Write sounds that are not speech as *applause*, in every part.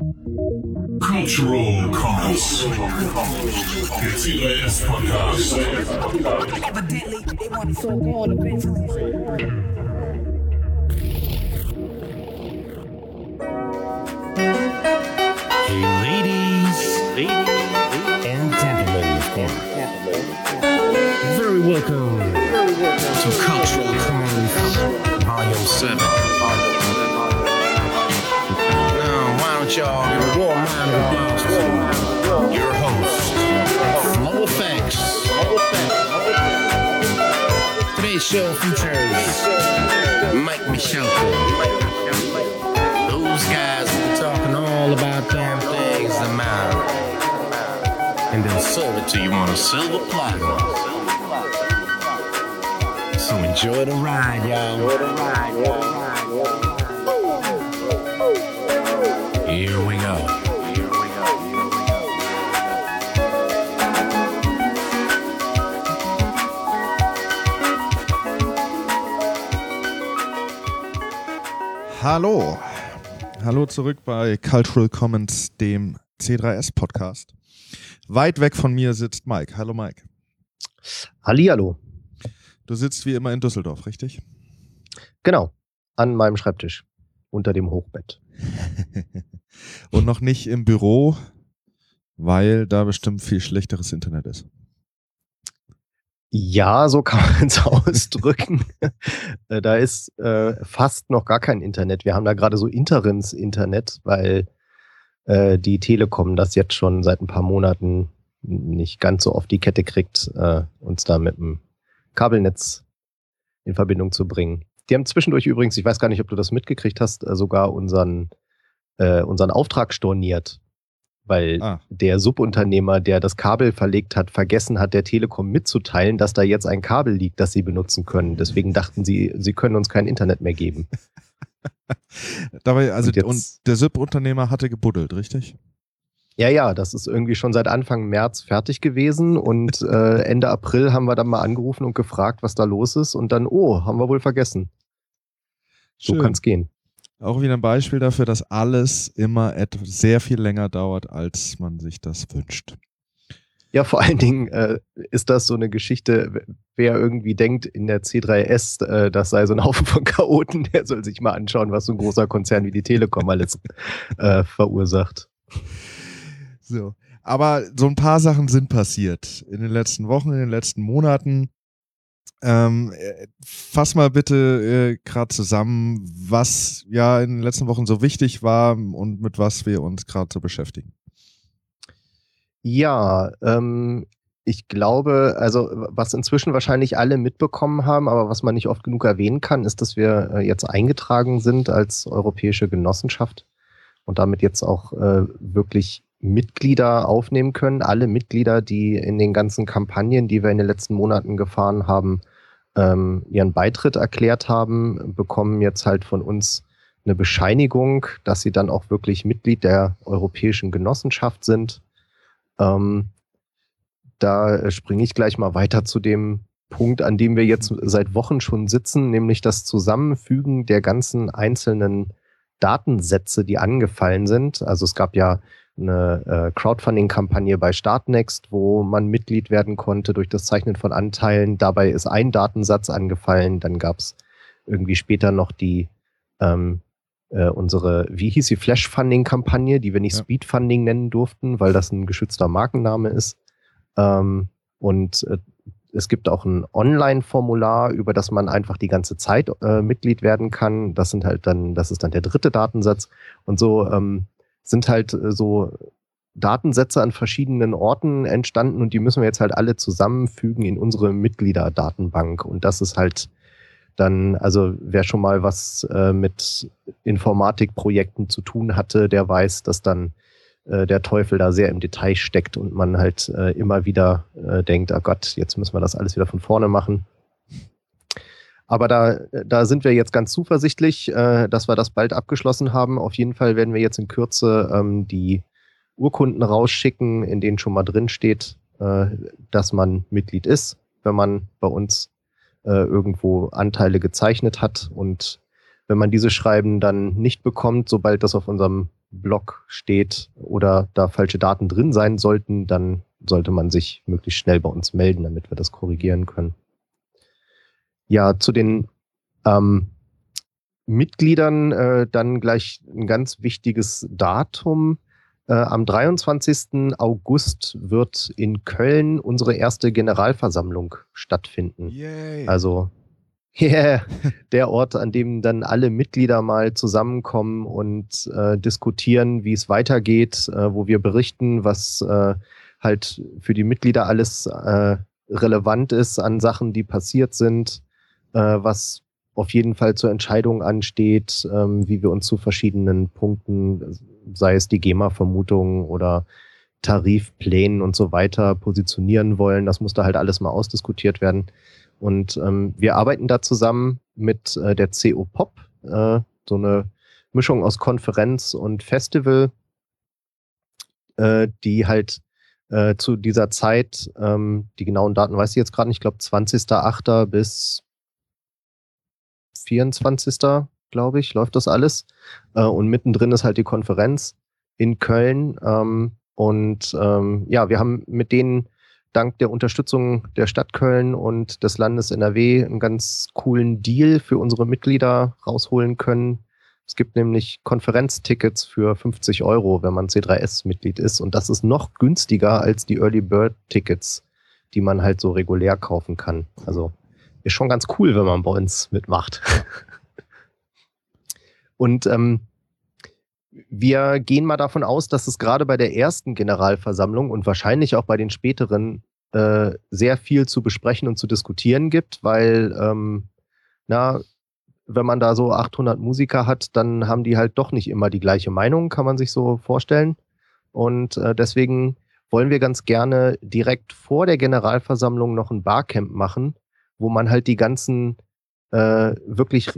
Cultural Commons. Der CIS Podcast. Evidently, they want so gone eventually. Hey, ladies, and gentlemen, very welcome to Cultural Commons Volume 7. Show features Mike Michelko. Those guys be talking all about damn things that matter. And they'll serve it to you on a silver platter. So enjoy the ride, y'all. Here Hallo. Hallo zurück bei Cultural Commons, dem C3S Podcast. Weit weg von mir sitzt Mike. Hallo Mike. Hallihallo. Du sitzt wie immer in Düsseldorf, richtig? Genau. An meinem Schreibtisch. Unter dem Hochbett. *laughs* Und noch nicht im Büro, weil da bestimmt viel schlechteres Internet ist. Ja, so kann man es *laughs* ausdrücken. Äh, da ist äh, fast noch gar kein Internet. Wir haben da gerade so Interims-Internet, weil äh, die Telekom das jetzt schon seit ein paar Monaten nicht ganz so auf die Kette kriegt, äh, uns da mit dem Kabelnetz in Verbindung zu bringen. Die haben zwischendurch übrigens, ich weiß gar nicht, ob du das mitgekriegt hast, äh, sogar unseren, äh, unseren Auftrag storniert. Weil Ah. der Subunternehmer, der das Kabel verlegt hat, vergessen hat, der Telekom mitzuteilen, dass da jetzt ein Kabel liegt, das sie benutzen können. Deswegen dachten sie, sie können uns kein Internet mehr geben. *laughs* Dabei, also Und jetzt- und der SIP-Unternehmer hatte gebuddelt, richtig? Ja, ja, das ist irgendwie schon seit Anfang März fertig gewesen und *laughs* äh, Ende April haben wir dann mal angerufen und gefragt, was da los ist und dann, oh, haben wir wohl vergessen. So Schön. kann es gehen. Auch wieder ein Beispiel dafür, dass alles immer etwas sehr viel länger dauert, als man sich das wünscht. Ja, vor allen Dingen äh, ist das so eine Geschichte, wer irgendwie denkt, in der C3S, äh, das sei so ein Haufen von Chaoten, der soll sich mal anschauen, was so ein großer Konzern wie die Telekom alles äh, verursacht. So. Aber so ein paar Sachen sind passiert in den letzten Wochen, in den letzten Monaten. Ähm, äh, fass mal bitte äh, gerade zusammen, was ja in den letzten Wochen so wichtig war und mit was wir uns gerade so beschäftigen. Ja, ähm, ich glaube, also was inzwischen wahrscheinlich alle mitbekommen haben, aber was man nicht oft genug erwähnen kann, ist, dass wir äh, jetzt eingetragen sind als europäische Genossenschaft und damit jetzt auch äh, wirklich Mitglieder aufnehmen können. Alle Mitglieder, die in den ganzen Kampagnen, die wir in den letzten Monaten gefahren haben, ähm, ihren Beitritt erklärt haben, bekommen jetzt halt von uns eine Bescheinigung, dass sie dann auch wirklich Mitglied der europäischen Genossenschaft sind. Ähm, da springe ich gleich mal weiter zu dem Punkt, an dem wir jetzt seit Wochen schon sitzen, nämlich das Zusammenfügen der ganzen einzelnen Datensätze, die angefallen sind. Also es gab ja eine äh, Crowdfunding-Kampagne bei Startnext, wo man Mitglied werden konnte durch das Zeichnen von Anteilen. Dabei ist ein Datensatz angefallen. Dann gab es irgendwie später noch die ähm, äh, unsere, wie hieß die Flash-Funding-Kampagne, die wir nicht Ja. Speed-Funding nennen durften, weil das ein geschützter Markenname ist. Ähm, und äh, es gibt auch ein Online-Formular, über das man einfach die ganze Zeit äh, Mitglied werden kann. Das sind halt dann, das ist dann der dritte Datensatz. Und so ähm, sind halt äh, so Datensätze an verschiedenen Orten entstanden und die müssen wir jetzt halt alle zusammenfügen in unsere Mitgliederdatenbank. Und das ist halt dann, also wer schon mal was äh, mit Informatikprojekten zu tun hatte, der weiß, dass dann äh, der Teufel da sehr im Detail steckt und man halt äh, immer wieder äh, denkt, oh Gott, jetzt müssen wir das alles wieder von vorne machen. Aber da, da sind wir jetzt ganz zuversichtlich, äh, dass wir das bald abgeschlossen haben. Auf jeden Fall werden wir jetzt in Kürze ähm, die Urkunden rausschicken, in denen schon mal drin steht, äh, dass man Mitglied ist, wenn man bei uns äh, irgendwo Anteile gezeichnet hat. Und wenn man diese Schreiben dann nicht bekommt, sobald das auf unserem Block steht oder da falsche Daten drin sein sollten, dann sollte man sich möglichst schnell bei uns melden, damit wir das korrigieren können. Ja, zu den ähm, Mitgliedern äh, dann gleich ein ganz wichtiges Datum. Äh, am 23. August wird in Köln unsere erste Generalversammlung stattfinden. Yay. Also *laughs* yeah, der Ort, an dem dann alle Mitglieder mal zusammenkommen und äh, diskutieren, wie es weitergeht, äh, wo wir berichten, was äh, halt für die Mitglieder alles äh, relevant ist an Sachen, die passiert sind, was auf jeden Fall zur Entscheidung ansteht, ähm, wie wir uns zu verschiedenen Punkten, sei es die GEMA-Vermutung oder Tarifplänen und so weiter, positionieren wollen. Das muss da halt alles mal ausdiskutiert werden. Und ähm, wir arbeiten da zusammen mit äh, der CO Pop, äh, so eine Mischung aus Konferenz und Festival, äh, die halt äh, zu dieser Zeit, ähm, die genauen Daten weiß ich jetzt gerade nicht, ich glaube 20.08. bis 24. glaube ich, läuft das alles. Äh, und mittendrin ist halt die Konferenz in Köln. Ähm, und ähm, ja, wir haben mit denen dank der Unterstützung der Stadt Köln und des Landes NRW einen ganz coolen Deal für unsere Mitglieder rausholen können. Es gibt nämlich Konferenztickets für 50 Euro, wenn man C3S-Mitglied ist. Und das ist noch günstiger als die Early Bird Tickets, die man halt so regulär kaufen kann. Also ist schon ganz cool, wenn man bei uns mitmacht. *laughs* Und ähm, wir gehen mal davon aus, dass es gerade bei der ersten Generalversammlung und wahrscheinlich auch bei den späteren äh, sehr viel zu besprechen und zu diskutieren gibt, weil, ähm, na, wenn man da so 800 Musiker hat, dann haben die halt doch nicht immer die gleiche Meinung, kann man sich so vorstellen. Und äh, deswegen wollen wir ganz gerne direkt vor der Generalversammlung noch ein Barcamp machen, wo man halt die ganzen äh, wirklich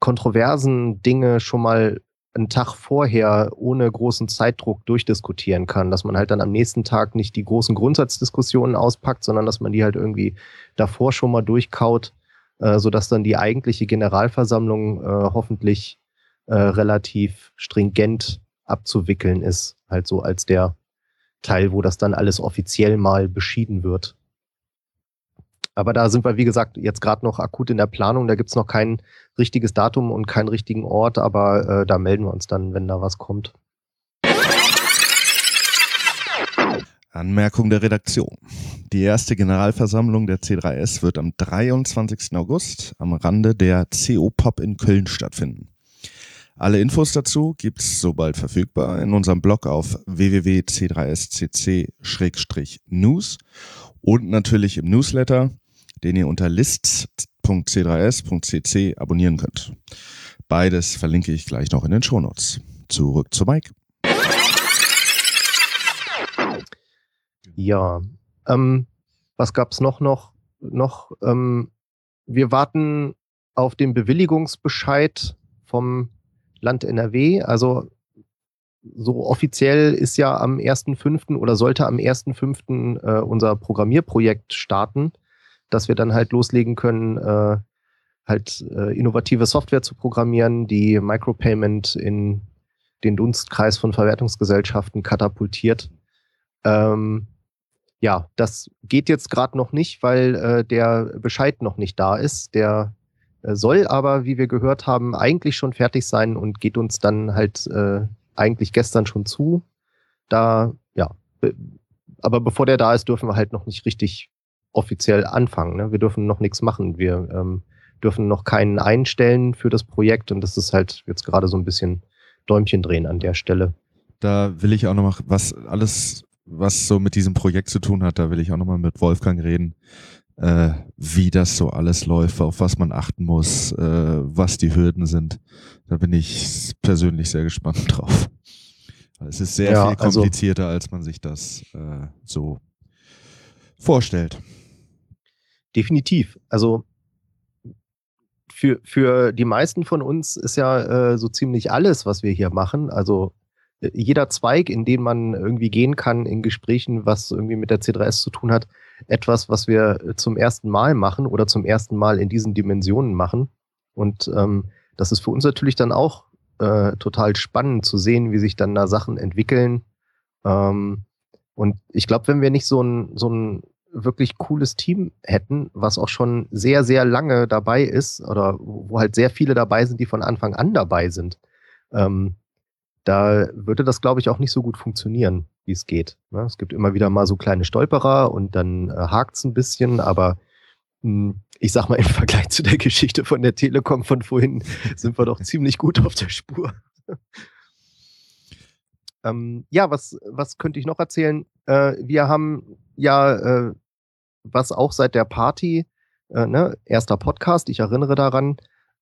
kontroversen Dinge schon mal einen Tag vorher ohne großen Zeitdruck durchdiskutieren kann, dass man halt dann am nächsten Tag nicht die großen Grundsatzdiskussionen auspackt, sondern dass man die halt irgendwie davor schon mal durchkaut, äh, sodass dann die eigentliche Generalversammlung äh, hoffentlich äh, relativ stringent abzuwickeln ist, halt so als der Teil, wo das dann alles offiziell mal beschieden wird. Aber da sind wir, wie gesagt, jetzt gerade noch akut in der Planung. Da gibt's noch kein richtiges Datum und keinen richtigen Ort, aber äh, da melden wir uns dann, wenn da was kommt. Anmerkung der Redaktion. Die erste Generalversammlung der C3S wird am 23. August am Rande der CO Pop in Köln stattfinden. Alle Infos dazu gibt's sobald verfügbar in unserem Blog auf www.c3scc-news und natürlich im Newsletter den ihr unter lists.c3s.cc abonnieren könnt. Beides verlinke ich gleich noch in den Shownotes. Zurück zu Mike. Ja, ähm, was gab's noch noch noch? Ähm, wir warten auf den Bewilligungsbescheid vom Land NRW. Also so offiziell ist ja am 1.5. oder sollte am 1.5. Äh, unser Programmierprojekt starten dass wir dann halt loslegen können, äh, halt äh, innovative Software zu programmieren, die Micropayment in den Dunstkreis von Verwertungsgesellschaften katapultiert. Ähm, ja, das geht jetzt gerade noch nicht, weil äh, der Bescheid noch nicht da ist. Der äh, soll aber, wie wir gehört haben, eigentlich schon fertig sein und geht uns dann halt äh, eigentlich gestern schon zu. Da, ja, aber bevor der da ist, dürfen wir halt noch nicht richtig offiziell anfangen. Ne? Wir dürfen noch nichts machen. Wir ähm, dürfen noch keinen einstellen für das Projekt und das ist halt jetzt gerade so ein bisschen Däumchen drehen an der Stelle. Da will ich auch noch mal was alles, was so mit diesem Projekt zu tun hat, da will ich auch noch mal mit Wolfgang reden, äh, wie das so alles läuft, auf was man achten muss, äh, was die Hürden sind. Da bin ich persönlich sehr gespannt *laughs* drauf. Es ist sehr Ja, viel also- komplizierter, als man sich das äh, so vorstellt. Definitiv. Also für, für die meisten von uns ist ja äh, so ziemlich alles, was wir hier machen, also äh, jeder Zweig, in den man irgendwie gehen kann in Gesprächen, was irgendwie mit der C3S zu tun hat, etwas, was wir äh, zum ersten Mal machen oder zum ersten Mal in diesen Dimensionen machen. Und ähm, das ist für uns natürlich dann auch äh, total spannend zu sehen, wie sich dann da Sachen entwickeln. Ähm, und ich glaube, wenn wir nicht so ein, so ein wirklich cooles Team hätten, was auch schon sehr, sehr lange dabei ist oder wo halt sehr viele dabei sind, die von Anfang an dabei sind, ähm, da würde das, glaube ich, auch nicht so gut funktionieren, wie es geht. Ne? Es gibt immer wieder mal so kleine Stolperer und dann äh, hakt es ein bisschen, aber mh, hm, ich sag mal, im Vergleich zu der Geschichte von der Telekom von vorhin sind wir doch ziemlich gut auf der Spur. *laughs* ähm, ja, was, was könnte ich noch erzählen? Äh, wir haben ja, äh, was auch seit der Party, äh, ne, erster Podcast, ich erinnere daran,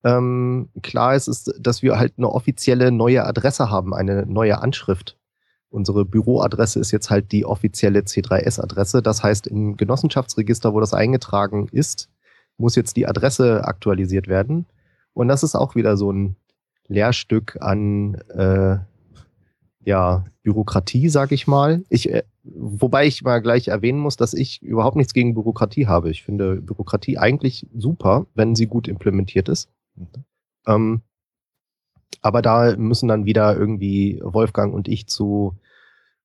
ähm, klar ist, ist, dass wir halt eine offizielle neue Adresse haben, eine neue Anschrift. Unsere Büroadresse ist jetzt halt die offizielle C3S-Adresse. Das heißt, im Genossenschaftsregister, wo das eingetragen ist, muss jetzt die Adresse aktualisiert werden. Und das ist auch wieder so ein Lehrstück an äh, ja, Bürokratie, sag ich mal. Ich, äh, wobei ich mal gleich erwähnen muss, dass ich überhaupt nichts gegen Bürokratie habe. Ich finde Bürokratie eigentlich super, wenn sie gut implementiert ist. Mhm. Ähm, aber da müssen dann wieder irgendwie Wolfgang und ich zu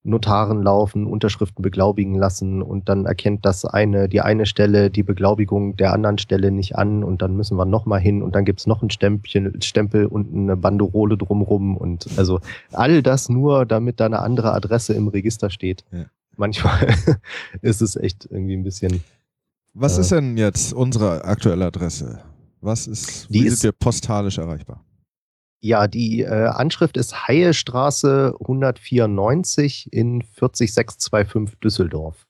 Notaren laufen, Unterschriften beglaubigen lassen und dann erkennt das eine, die eine Stelle die Beglaubigung der anderen Stelle nicht an und dann müssen wir nochmal hin und dann gibt's noch ein Stempchen, Stempel und eine Banderole drumrum und also all das nur, damit da eine andere Adresse im Register steht. Ja. Manchmal *laughs* ist es echt irgendwie ein bisschen. Was äh, ist denn jetzt unsere aktuelle Adresse? Was ist, die wie ist, sind wir postalisch erreichbar? Ja, die äh, Anschrift ist Haiestraße 194 in 40625 Düsseldorf.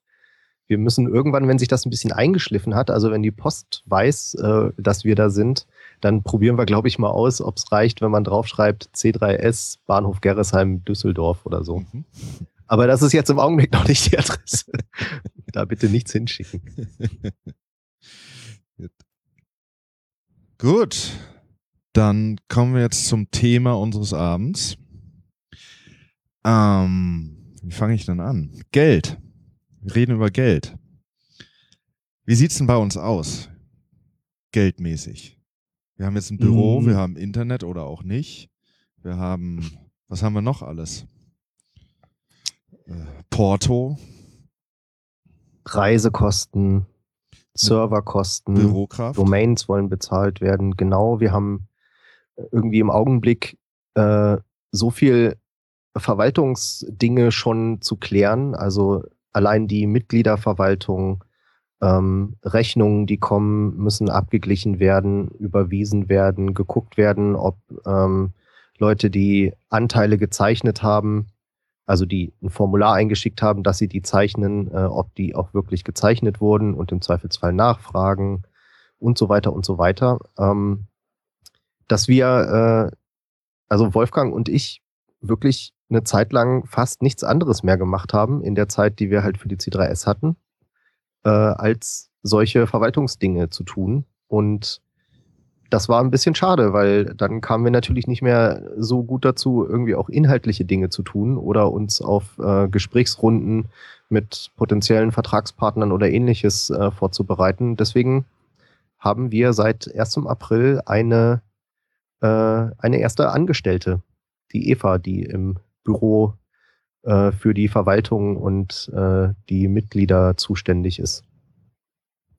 Wir müssen irgendwann, wenn sich das ein bisschen eingeschliffen hat, also wenn die Post weiß, äh, dass wir da sind, dann probieren wir, glaube ich, mal aus, ob es reicht, wenn man draufschreibt C3S Bahnhof Gerresheim Düsseldorf oder so. Mhm. Aber das ist jetzt im Augenblick noch nicht die Adresse. *laughs* da bitte nichts hinschicken. *laughs* Gut, dann kommen wir jetzt zum Thema unseres Abends. Ähm, wie fange ich denn an? Geld. Wir reden über Geld. Wie sieht's denn bei uns aus? Geldmäßig. Wir haben jetzt ein Büro, mm. wir haben Internet oder auch nicht. Wir haben, was haben wir noch alles? Äh, Porto. Reisekosten, Serverkosten, Bürokraft. Domains wollen bezahlt werden. Genau, wir haben irgendwie im Augenblick äh, so viel Verwaltungsdinge schon zu klären. Also allein die Mitgliederverwaltung, ähm, Rechnungen, die kommen, müssen abgeglichen werden, überwiesen werden, geguckt werden, ob ähm, Leute, die Anteile gezeichnet haben, also die ein Formular eingeschickt haben, dass sie die zeichnen, äh, ob die auch wirklich gezeichnet wurden und im Zweifelsfall nachfragen und so weiter und so weiter. Ähm, dass wir, äh, also Wolfgang und ich, wirklich eine Zeit lang fast nichts anderes mehr gemacht haben in der Zeit, die wir halt für die C3S hatten, äh, als solche Verwaltungsdinge zu tun. Und das war ein bisschen schade, weil dann kamen wir natürlich nicht mehr so gut dazu, irgendwie auch inhaltliche Dinge zu tun oder uns auf äh, Gesprächsrunden mit potenziellen Vertragspartnern oder ähnliches äh, vorzubereiten. Deswegen haben wir seit 1. April eine äh, eine erste Angestellte, die Eva, die im Büro äh, für die Verwaltung und äh, die Mitglieder zuständig ist.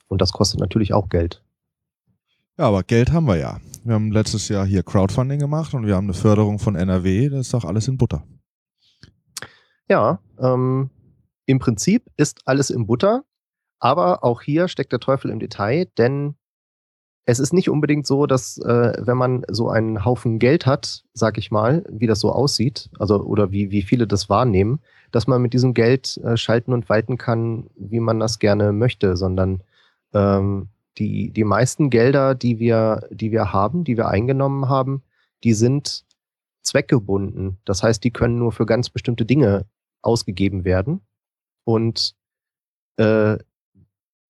Und das kostet natürlich auch Geld. Ja, aber Geld haben wir ja. Wir haben letztes Jahr hier Crowdfunding gemacht und wir haben eine Förderung von NRW. Das ist doch alles in Butter. Ja, ähm, im Prinzip ist alles in Butter, aber auch hier steckt der Teufel im Detail, denn es ist nicht unbedingt so, dass äh, wenn man so einen Haufen Geld hat, sag ich mal, wie das so aussieht, also oder wie, wie viele das wahrnehmen, dass man mit diesem Geld äh, schalten und walten kann, wie man das gerne möchte, sondern ähm, die, die meisten Gelder, die wir, die wir haben, die wir eingenommen haben, die sind zweckgebunden. Das heißt, die können nur für ganz bestimmte Dinge ausgegeben werden. Und äh,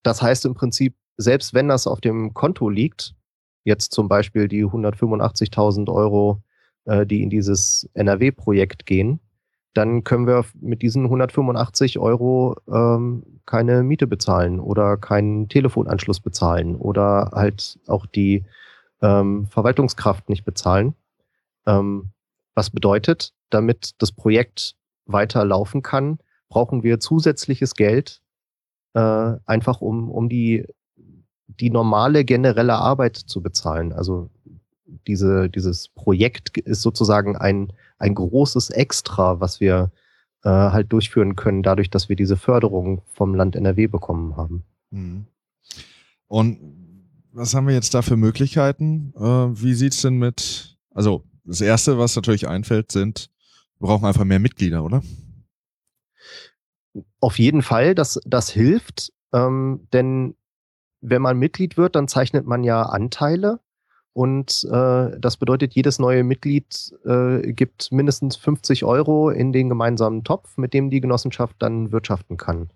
das heißt im Prinzip, selbst wenn das auf dem Konto liegt, jetzt zum Beispiel die 185.000 Euro, äh, die in dieses NRW-Projekt gehen, dann können wir mit diesen 185 Euro ähm, keine Miete bezahlen oder keinen Telefonanschluss bezahlen oder halt auch die ähm, Verwaltungskraft nicht bezahlen. Ähm, Was bedeutet, damit das Projekt weiter laufen kann, brauchen wir zusätzliches Geld, äh, einfach um, um die, die normale generelle Arbeit zu bezahlen. Also diese, dieses Projekt ist sozusagen ein, ein großes Extra, was wir äh, halt durchführen können, dadurch, dass wir diese Förderung vom Land NRW bekommen haben. Mhm. Und was haben wir jetzt da für Möglichkeiten? Äh, wie sieht's denn mit, also das Erste, was natürlich einfällt, sind, wir brauchen einfach mehr Mitglieder, oder? Auf jeden Fall, das, das hilft, ähm, denn wenn man Mitglied wird, dann zeichnet man ja Anteile und äh, das bedeutet, jedes neue Mitglied äh, gibt mindestens 50 Euro in den gemeinsamen Topf, mit dem die Genossenschaft dann wirtschaften kann.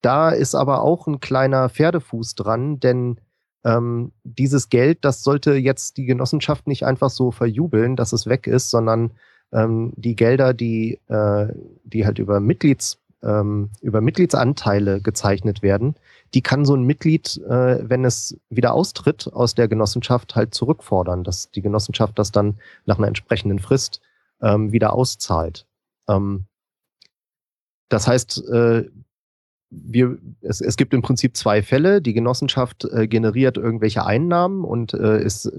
Da ist aber auch ein kleiner Pferdefuß dran, denn ähm, dieses Geld, das sollte jetzt die Genossenschaft nicht einfach so verjubeln, dass es weg ist, sondern ähm, die Gelder, die, äh, die halt über Mitglieds, ähm, über Mitgliedsanteile gezeichnet werden, die kann so ein Mitglied, äh, wenn es wieder austritt aus der Genossenschaft, halt zurückfordern, dass die Genossenschaft das dann nach einer entsprechenden Frist ähm, wieder auszahlt. Ähm, das heißt, äh, wir, es, es gibt im Prinzip zwei Fälle. Die Genossenschaft äh, generiert irgendwelche Einnahmen und äh, ist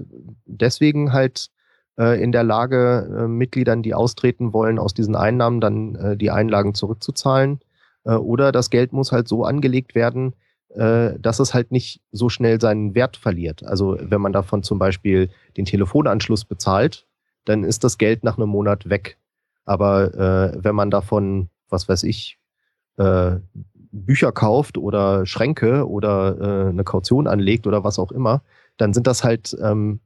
deswegen halt in der Lage, äh, Mitgliedern, die austreten wollen, aus diesen Einnahmen dann äh, die Einlagen zurückzuzahlen. Äh, oder das Geld muss halt so angelegt werden, äh, dass es halt nicht so schnell seinen Wert verliert. Also wenn man davon zum Beispiel den Telefonanschluss bezahlt, dann ist das Geld nach einem Monat weg. Aber äh, wenn man davon, was weiß ich, äh, Bücher kauft oder Schränke oder äh, eine Kaution anlegt oder was auch immer, dann sind das halt ähm,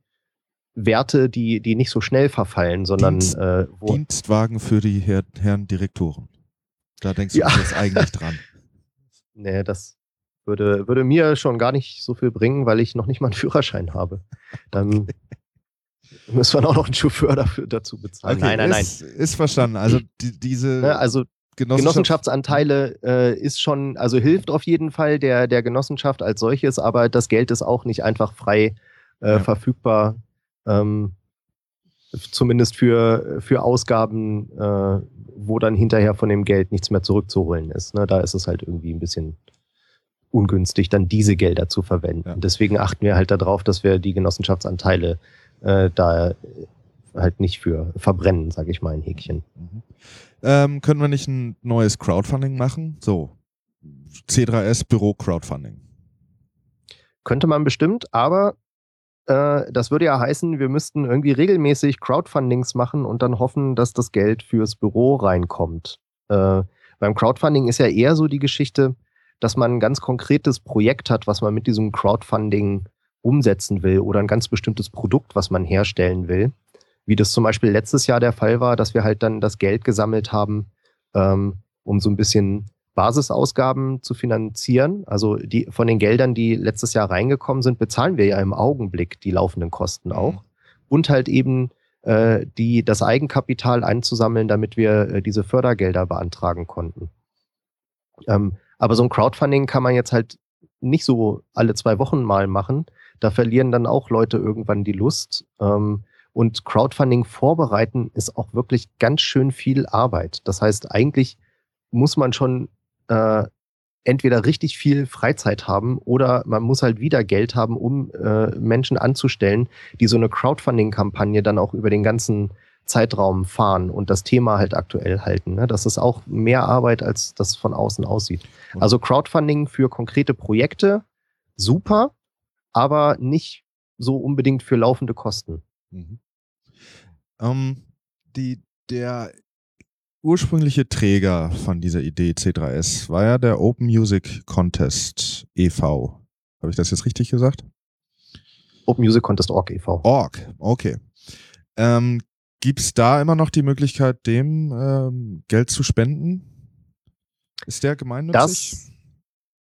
Werte, die, die nicht so schnell verfallen, sondern Dienst, äh, wo, Dienstwagen für die Herr, Herren Direktoren. Da denkst du Ja. jetzt eigentlich dran. *laughs* nee, das würde, würde mir schon gar nicht so viel bringen, weil ich noch nicht mal einen Führerschein habe. Dann müssen wir auch noch einen Chauffeur dafür, dazu bezahlen. Okay, nein, nein, nein. ist, Ist verstanden. Also die, diese Ne, also Genossenschaft, Genossenschaftsanteile äh, ist schon, also hilft auf jeden Fall der, der Genossenschaft als solches, aber das Geld ist auch nicht einfach frei äh, Ja. verfügbar. Ähm, zumindest für, für Ausgaben, äh, wo dann hinterher von dem Geld nichts mehr zurückzuholen ist. Ne? Da ist es halt irgendwie ein bisschen ungünstig, dann diese Gelder zu verwenden. Ja. Deswegen achten wir halt darauf, dass wir die Genossenschaftsanteile äh, da halt nicht für verbrennen, sage ich mal, ein Häkchen. Mhm. Ähm, können wir nicht ein neues Crowdfunding machen? So, C3S Büro Crowdfunding. Könnte man bestimmt, aber äh, das würde ja heißen, wir müssten irgendwie regelmäßig Crowdfundings machen und dann hoffen, dass das Geld fürs Büro reinkommt. Äh, beim Crowdfunding ist ja eher so die Geschichte, dass man ein ganz konkretes Projekt hat, was man mit diesem Crowdfunding umsetzen will oder ein ganz bestimmtes Produkt, was man herstellen will. Wie das zum Beispiel letztes Jahr der Fall war, dass wir halt dann das Geld gesammelt haben, ähm, um so ein bisschen Basisausgaben zu finanzieren. Also die von den Geldern, die letztes Jahr reingekommen sind, bezahlen wir ja im Augenblick die laufenden Kosten auch. Und halt eben äh, die, das Eigenkapital einzusammeln, damit wir äh, diese Fördergelder beantragen konnten. Ähm, aber so ein Crowdfunding kann man jetzt halt nicht so alle zwei Wochen mal machen. Da verlieren dann auch Leute irgendwann die Lust. Ähm, und Crowdfunding vorbereiten ist auch wirklich ganz schön viel Arbeit. Das heißt, eigentlich muss man schon äh, entweder richtig viel Freizeit haben oder man muss halt wieder Geld haben, um äh, Menschen anzustellen, die so eine Crowdfunding-Kampagne dann auch über den ganzen Zeitraum fahren und das Thema halt aktuell halten. Ne? Das ist auch mehr Arbeit, als das von außen aussieht. Also Crowdfunding für konkrete Projekte, super, aber nicht so unbedingt für laufende Kosten. Mhm. Ähm, die, der ursprüngliche Träger von dieser Idee C3S war ja der Open Music Contest e.V. Habe ich das jetzt richtig gesagt? Open Music Contest Org e.V. Org, okay. Ähm, Gibt es da immer noch die Möglichkeit, dem ähm, Geld zu spenden? Ist der gemeinnützig? Das,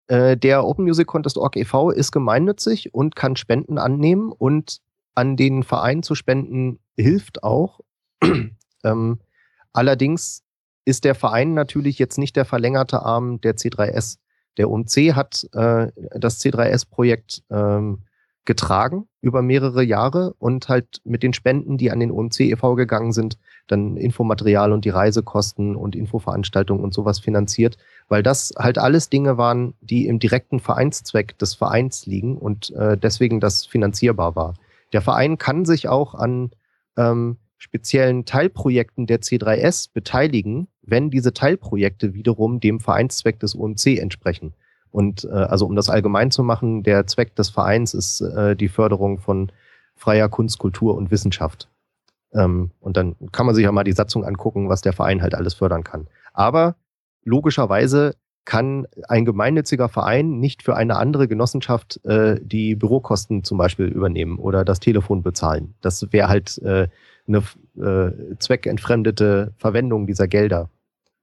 äh, der Open Music Contest Org e.V. ist gemeinnützig und kann Spenden annehmen und an den Verein zu spenden hilft auch. *clears throat* ähm, allerdings ist der Verein natürlich jetzt nicht der verlängerte Arm der C3S. Der OMC hat äh, das C3S-Projekt ähm, getragen über mehrere Jahre und halt mit den Spenden, die an den OMC e.V. gegangen sind, dann Infomaterial und die Reisekosten und Infoveranstaltungen und sowas finanziert, weil das halt alles Dinge waren, die im direkten Vereinszweck des Vereins liegen und äh, deswegen das finanzierbar war. Der Verein kann sich auch an ähm, speziellen Teilprojekten der C3S beteiligen, wenn diese Teilprojekte wiederum dem Vereinszweck des OMC entsprechen. Und äh, also um das allgemein zu machen, der Zweck des Vereins ist äh, die Förderung von freier Kunst, Kultur und Wissenschaft. Ähm, und dann kann man sich ja mal die Satzung angucken, was der Verein halt alles fördern kann. Aber logischerweise kann ein gemeinnütziger Verein nicht für eine andere Genossenschaft äh, die Bürokosten zum Beispiel übernehmen oder das Telefon bezahlen. Das wäre halt äh, eine äh, zweckentfremdete Verwendung dieser Gelder.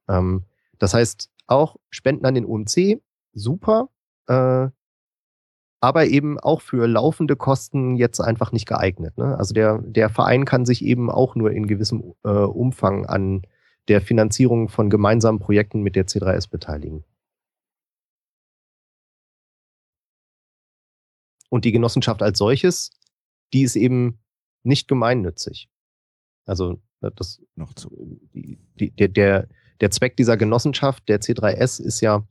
Ähm, das heißt, auch Spenden an den UMC, super, äh, aber eben auch für laufende Kosten jetzt einfach nicht geeignet. Ne? Also der, der Verein kann sich eben auch nur in gewissem äh, Umfang an der Finanzierung von gemeinsamen Projekten mit der C3S beteiligen. Und die Genossenschaft als solches, die ist eben nicht gemeinnützig. Also äh, das noch zu. Die, die, der, der, der Zweck dieser Genossenschaft, der C3S, ist ja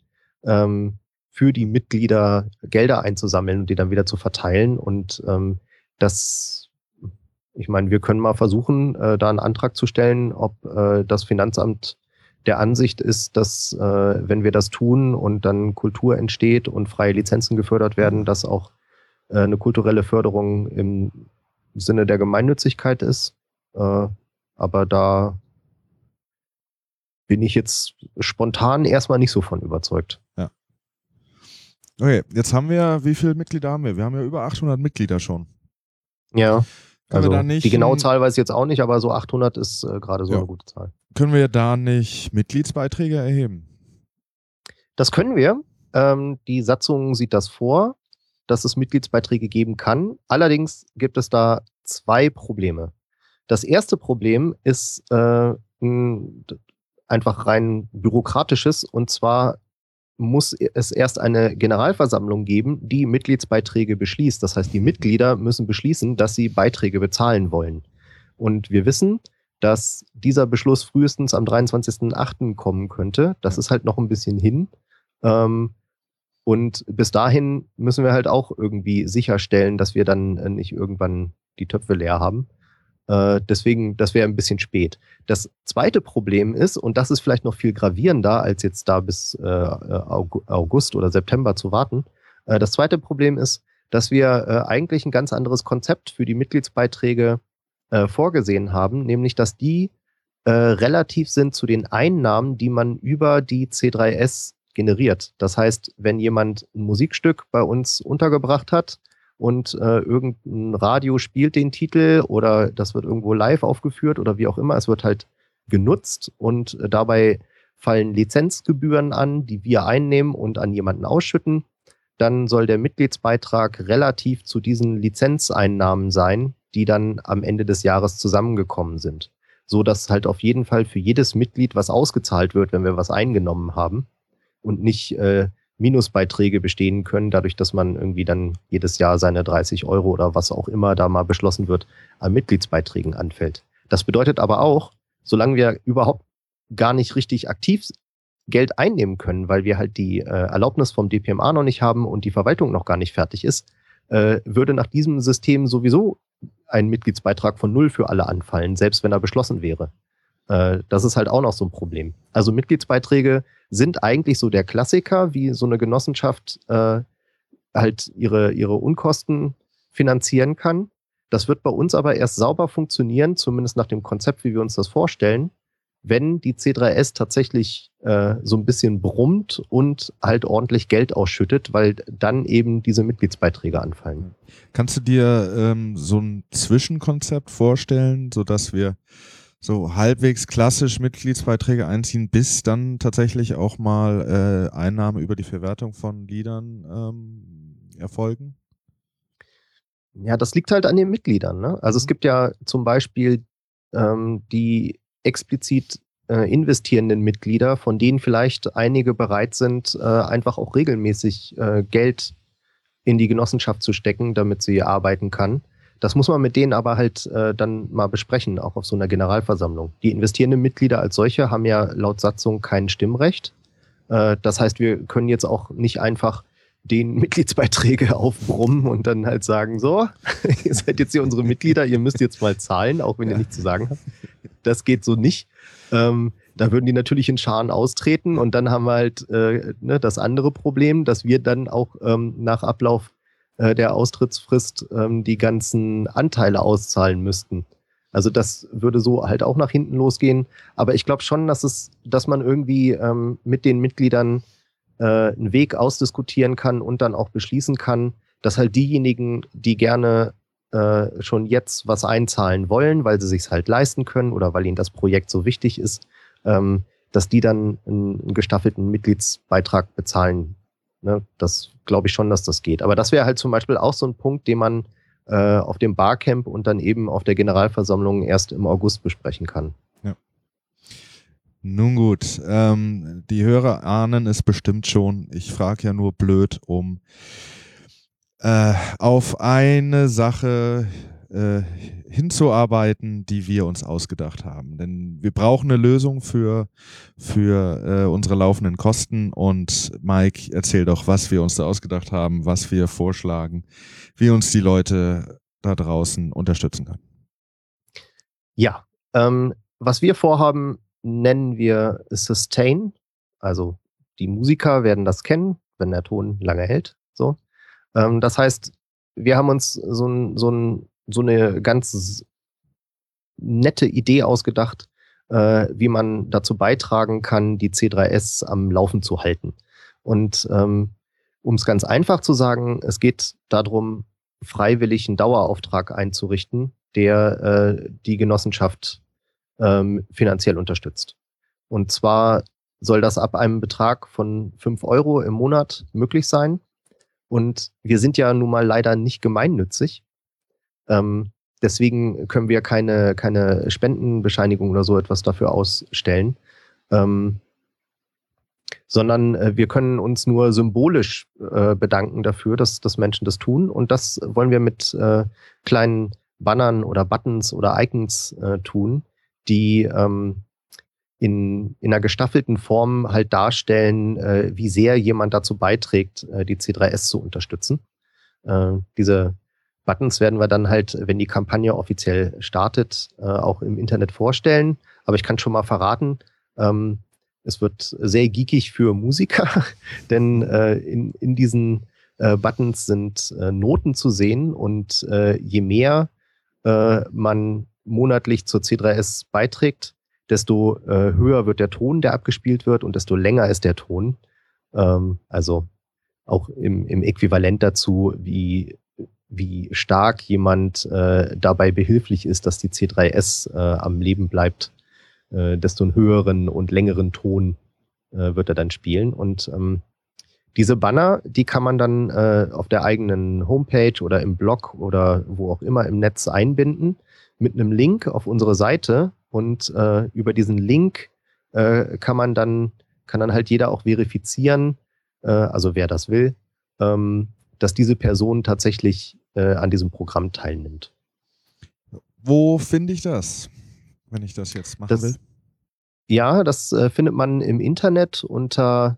ähm, für die Mitglieder Gelder einzusammeln und die dann wieder zu verteilen. Und ähm, das, ich meine, wir können mal versuchen, äh, da einen Antrag zu stellen, ob äh, das Finanzamt der Ansicht ist, dass äh, wenn wir das tun und dann Kultur entsteht und freie Lizenzen gefördert werden, dass auch äh, eine kulturelle Förderung im Sinne der Gemeinnützigkeit ist. Äh, aber da bin ich jetzt spontan erstmal nicht so von überzeugt. Ja. Okay, jetzt haben wir, wie viele Mitglieder haben wir? Wir haben ja über 800 Mitglieder schon. Ja. Können also wir da nicht, die genaue Zahl weiß ich jetzt auch nicht, aber so 800 ist äh, gerade so Ja. eine gute Zahl. Können wir da nicht Mitgliedsbeiträge erheben? Das können wir. Ähm, die Satzung sieht das vor, dass es Mitgliedsbeiträge geben kann. Allerdings gibt es da zwei Probleme. Das erste Problem ist äh, ein einfach rein bürokratisches und zwar muss es erst eine Generalversammlung geben, die Mitgliedsbeiträge beschließt. Das heißt, die Mitglieder müssen beschließen, dass sie Beiträge bezahlen wollen. Und wir wissen, dass dieser Beschluss frühestens am 23.08. kommen könnte. Das ist halt noch ein bisschen hin. Ähm, und bis dahin müssen wir halt auch irgendwie sicherstellen, dass wir dann äh, nicht irgendwann die Töpfe leer haben. Äh, deswegen, das wäre ein bisschen spät. Das zweite Problem ist, und das ist vielleicht noch viel gravierender, als jetzt da bis äh, Aug- August oder September zu warten. Äh, das zweite Problem ist, dass wir äh, eigentlich ein ganz anderes Konzept für die Mitgliedsbeiträge äh, vorgesehen haben, nämlich dass die äh, relativ sind zu den Einnahmen, die man über die C3S generiert. Das heißt, wenn jemand ein Musikstück bei uns untergebracht hat und äh, irgendein Radio spielt den Titel oder das wird irgendwo live aufgeführt oder wie auch immer, es wird halt genutzt und äh, dabei fallen Lizenzgebühren an, die wir einnehmen und an jemanden ausschütten, dann soll der Mitgliedsbeitrag relativ zu diesen Lizenzeinnahmen sein, die dann am Ende des Jahres zusammengekommen sind. So dass halt auf jeden Fall für jedes Mitglied was ausgezahlt wird, wenn wir was eingenommen haben und nicht äh, Minusbeiträge bestehen können, dadurch, dass man irgendwie dann jedes Jahr seine 30 Euro oder was auch immer da mal beschlossen wird, an Mitgliedsbeiträgen anfällt. Das bedeutet aber auch, solange wir überhaupt gar nicht richtig aktiv Geld einnehmen können, weil wir halt die äh, Erlaubnis vom DPMA noch nicht haben und die Verwaltung noch gar nicht fertig ist, äh, würde nach diesem System sowieso ein Mitgliedsbeitrag von null für alle anfallen, selbst wenn er beschlossen wäre. Äh, das ist halt auch noch so ein Problem. Also Mitgliedsbeiträge sind eigentlich so der Klassiker, wie so eine Genossenschaft äh, halt ihre, ihre Unkosten finanzieren kann. Das wird bei uns aber erst sauber funktionieren, zumindest nach dem Konzept, wie wir uns das vorstellen, wenn die C3S tatsächlich äh, so ein bisschen brummt und halt ordentlich Geld ausschüttet, weil dann eben diese Mitgliedsbeiträge anfallen. Kannst du dir ähm, so ein Zwischenkonzept vorstellen, sodass wir so halbwegs klassisch Mitgliedsbeiträge einziehen, bis dann tatsächlich auch mal äh, Einnahmen über die Verwertung von Liedern ähm, erfolgen? Ja, das liegt halt an den Mitgliedern. Ne? Also es gibt ja zum Beispiel ähm, die explizit äh, investierenden Mitglieder, von denen vielleicht einige bereit sind, äh, einfach auch regelmäßig äh, Geld in die Genossenschaft zu stecken, damit sie arbeiten kann. Das muss man mit denen aber halt äh, dann mal besprechen, auch auf so einer Generalversammlung. Die investierenden Mitglieder als solche haben ja laut Satzung kein Stimmrecht. Äh, das heißt, wir können jetzt auch nicht einfach den *laughs* Mitgliedsbeiträge aufbrummen und dann halt sagen, so, *laughs* ihr seid jetzt hier unsere Mitglieder, ihr müsst jetzt mal zahlen, auch wenn ihr nichts zu sagen habt. Das geht so nicht. Ähm, da würden die natürlich in Scharen austreten und dann haben wir halt äh, ne, das andere Problem, dass wir dann auch ähm, nach Ablauf äh, der Austrittsfrist ähm, die ganzen Anteile auszahlen müssten. Also das würde so halt auch nach hinten losgehen. Aber ich glaube schon, dass es, dass man irgendwie ähm, mit den Mitgliedern äh, einen Weg ausdiskutieren kann und dann auch beschließen kann, dass halt diejenigen, die gerne äh, schon jetzt was einzahlen wollen, weil sie sich halt leisten können oder weil ihnen das Projekt so wichtig ist, ähm, dass die dann einen, einen gestaffelten Mitgliedsbeitrag bezahlen. Ne? Das glaube ich schon, dass das geht. Aber das wäre halt zum Beispiel auch so ein Punkt, den man äh, auf dem Barcamp und dann eben auf der Generalversammlung erst im August besprechen kann. Nun gut, ähm, die Hörer ahnen es bestimmt schon. Ich frage ja nur blöd, um äh, auf eine Sache äh, hinzuarbeiten, die wir uns ausgedacht haben. Denn wir brauchen eine Lösung für, für äh, unsere laufenden Kosten. Und Mike, erzähl doch, was wir uns da ausgedacht haben, was wir vorschlagen, wie uns die Leute da draußen unterstützen können. Ja, ähm, was wir vorhaben, nennen wir Sustain. Also die Musiker werden das kennen, wenn der Ton lange hält. So. Ähm, das heißt, wir haben uns so, ein, so, ein, so eine ganz nette Idee ausgedacht, äh, wie man dazu beitragen kann, die C3S am Laufen zu halten. Und ähm, um es ganz einfach zu sagen, es geht darum, freiwillig einen Dauerauftrag einzurichten, der äh, die Genossenschaft ähm, finanziell unterstützt. Und zwar soll das ab einem Betrag von fünf Euro im Monat möglich sein. Und wir sind ja nun mal leider nicht gemeinnützig. Ähm, deswegen können wir keine, keine Spendenbescheinigung oder so etwas dafür ausstellen. Ähm, sondern äh, wir können uns nur symbolisch äh, bedanken dafür, dass, dass Menschen das tun. Und das wollen wir mit äh, kleinen Bannern oder Buttons oder Icons äh, tun, die ähm, in, in einer gestaffelten Form halt darstellen, äh, wie sehr jemand dazu beiträgt, äh, die C3S zu unterstützen. Diese Buttons werden wir dann halt, wenn die Kampagne offiziell startet, äh, auch im Internet vorstellen. Aber ich kann schon mal verraten, ähm, es wird sehr geekig für Musiker, *laughs* denn äh, in, in diesen äh, Buttons sind Noten zu sehen und je mehr man monatlich zur C3S beiträgt, desto höher wird der Ton, der abgespielt wird und desto länger ist der Ton. Ähm, also auch im, im Äquivalent dazu, wie, wie stark jemand äh, dabei behilflich ist, dass die C3S äh, am Leben bleibt, äh, desto einen höheren und längeren Ton äh, wird er dann spielen. Und ähm, diese Banner, die kann man dann äh, auf der eigenen Homepage oder im Blog oder wo auch immer im Netz einbinden mit einem Link auf unsere Seite und äh, über diesen Link kann man dann kann dann halt jeder auch verifizieren, also wer das will, ähm, dass diese Person tatsächlich äh, an diesem Programm teilnimmt. Wo finde ich das, wenn ich das jetzt machen Das- will? Ja, das äh, findet man im Internet unter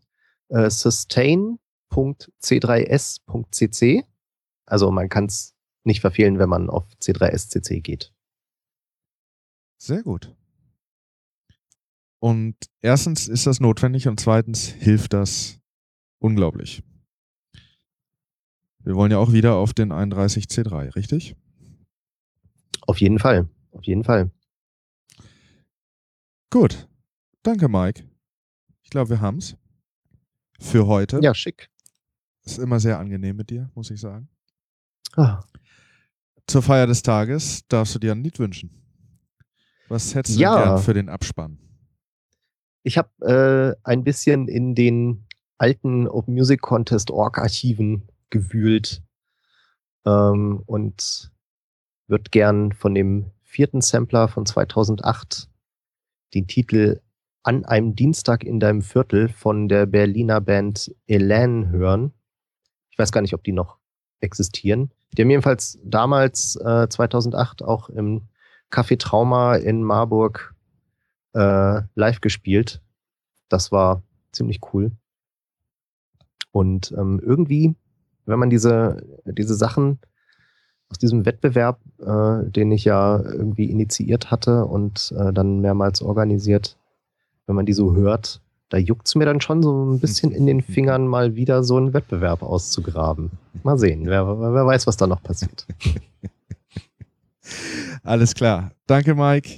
äh, sustain.c3s.cc. Also man kann es nicht verfehlen, wenn man auf C3SCC geht. Sehr gut. Und erstens ist das notwendig und zweitens hilft das unglaublich. Wir wollen ja auch wieder auf den 31C3, richtig? Auf jeden Fall. Auf jeden Fall. Gut. Danke, Mike. Ich glaube, wir haben's. Für heute. Ja, schick. Ist immer sehr angenehm mit dir, muss ich sagen. Ah. Zur Feier des Tages darfst du dir ein Lied wünschen. Was hättest du Ja. gern für den Abspann? Ich habe äh, ein bisschen in den alten Open Music Contest Org Archiven gewühlt ähm, und würde gern von dem vierten Sampler von 2008 den Titel An einem Dienstag in deinem Viertel von der Berliner Band Elan hören. Ich weiß gar nicht, ob die noch existieren. Die haben jedenfalls damals äh, 2008 auch im Café Trauma in Marburg äh, live gespielt. Das war ziemlich cool. Und ähm, irgendwie, wenn man diese, diese Sachen aus diesem Wettbewerb, äh, den ich ja irgendwie initiiert hatte und äh, dann mehrmals organisiert, wenn man die so hört, da juckt es mir dann schon so ein bisschen in den Fingern, mal wieder so einen Wettbewerb auszugraben. Mal sehen, wer, wer weiß, was da noch passiert. *laughs* Alles klar. Danke, Mike.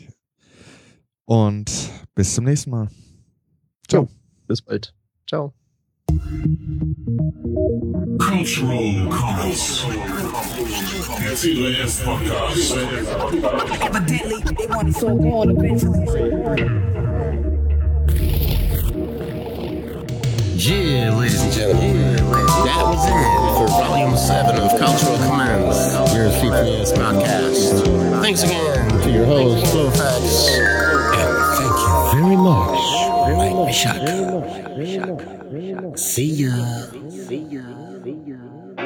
Und bis zum nächsten Mal. Ciao. Bis bald. Ciao. Cultural Comments. Evidently, they want so bad eventually. Yeah, ladies and gentlemen, that was it for Volume 7 of Cultural Commands, your CPS podcast. Thanks again to your host, Mike Mishaka. See ya. Ich